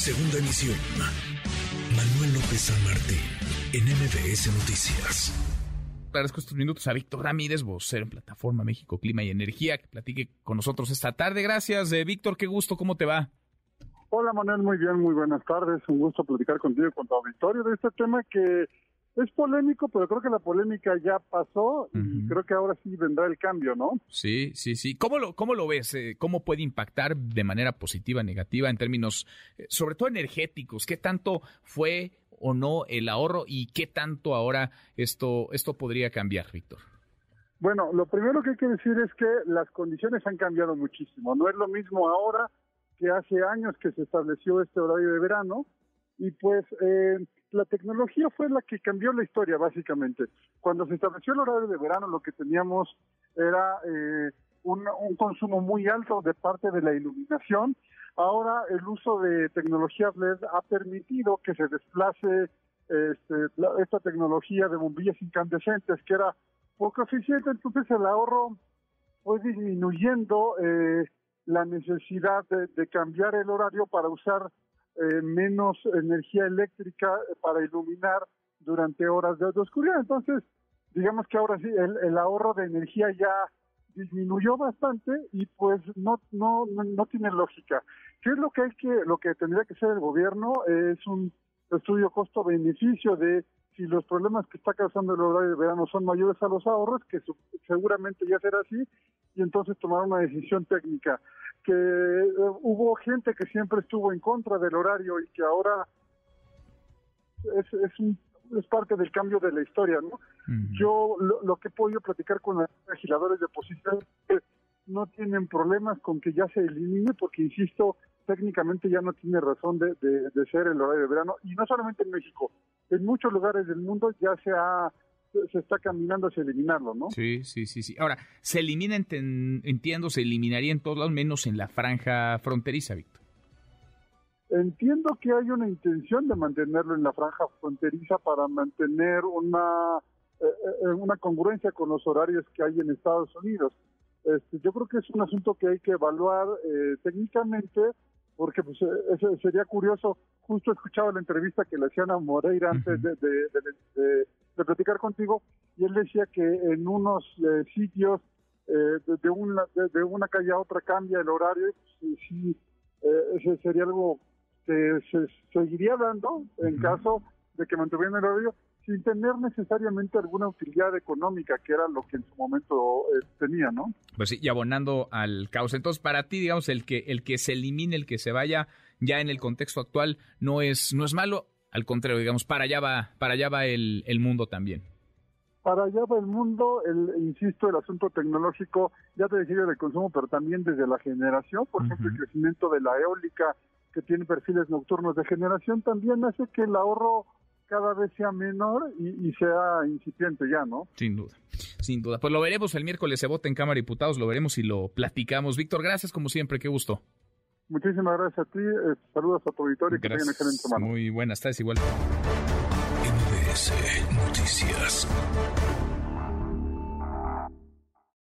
Segunda emisión. Manuel López San Martín, en MBS Noticias. Agradezco estos minutos a Víctor Ramírez, vocero en Plataforma México Clima y Energía, que platique con nosotros esta tarde. Gracias, eh, Víctor, qué gusto, ¿cómo te va? Hola Manuel, muy bien, muy buenas tardes. Un gusto platicar contigo y con tu auditorio de este tema que es polémico, pero creo que la polémica ya pasó y creo que ahora sí vendrá el cambio, ¿no? Sí, sí, sí. ¿Cómo lo, cómo lo ves? Eh, ¿Cómo puede impactar de manera positiva, negativa en términos, eh, sobre todo energéticos? ¿Qué tanto fue o no el ahorro y qué tanto ahora esto, esto podría cambiar, Víctor? Bueno, lo primero que hay que decir es que las condiciones han cambiado muchísimo. No es lo mismo ahora que hace años que se estableció este horario de verano y pues eh, la tecnología fue la que cambió la historia básicamente. Cuando se estableció el horario de verano lo que teníamos era eh, un, consumo muy alto de parte de la iluminación. Ahora el uso de tecnologías LED ha permitido que se desplace este, esta tecnología de bombillas incandescentes que era poco eficiente, entonces el ahorro fue disminuyendo eh, la necesidad de cambiar el horario para usar eh, menos energía eléctrica para iluminar durante horas de oscuridad. Entonces, digamos que ahora sí, el, ahorro de energía ya disminuyó bastante y pues no, no, no, tiene lógica. ¿Qué es lo que hay que, lo que tendría que hacer el gobierno? es un estudio costo-beneficio de si los problemas que está causando el horario de verano son mayores a los ahorros, que seguramente ya será así, y entonces tomar una decisión técnica que eh, hubo gente que siempre estuvo en contra del horario y que ahora es, es, es parte del cambio de la historia, ¿no? Yo lo, que he podido platicar con los legisladores de oposición es que no tienen problemas con que ya se elimine, porque insisto, técnicamente ya no tiene razón de, de ser el horario de verano, y no solamente en México, en muchos lugares del mundo ya se ha se está caminando hacia eliminarlo, ¿no? Sí, sí, sí, sí. Ahora, se elimina, entiendo, se eliminaría en todos lados, menos en la franja fronteriza, Víctor. Entiendo que hay una intención de mantenerlo en la franja fronteriza para mantener una, eh, eh, una congruencia con los horarios que hay en Estados Unidos. Este, yo creo que es un asunto que hay que evaluar eh, técnicamente, porque pues, sería curioso, justo escuchaba la entrevista que le hacían a Moreira antes de, de de platicar contigo y él decía que en unos eh, sitios eh, de, una, de, una calle a otra cambia el horario y sí, eh, ese sería algo que se seguiría dando en caso de que mantuvieran el horario sin tener necesariamente alguna utilidad económica, que era lo que en su momento tenía, ¿no? Pues sí, y abonando al caos. Entonces, para ti, digamos, el que el que se elimine, el que se vaya, ya en el contexto actual, no es no es malo. Al contrario, digamos, para allá va, para allá va el, el mundo también. Para allá va el mundo, el, insisto, el asunto tecnológico, ya te decía del consumo, pero también desde la generación, por ejemplo, el crecimiento de la eólica, que tiene perfiles nocturnos de generación, también hace que el ahorro cada vez sea menor y, sea incipiente ya, ¿no? Sin duda, sin duda. Pues lo veremos el miércoles, se vota en Cámara de Diputados, lo veremos y lo platicamos. Víctor, gracias como siempre, qué gusto. Muchísimas gracias a ti. Eh, saludos a tu auditorio y que tengan excelente semana. Muy buenas tardes, igual. MBS Noticias.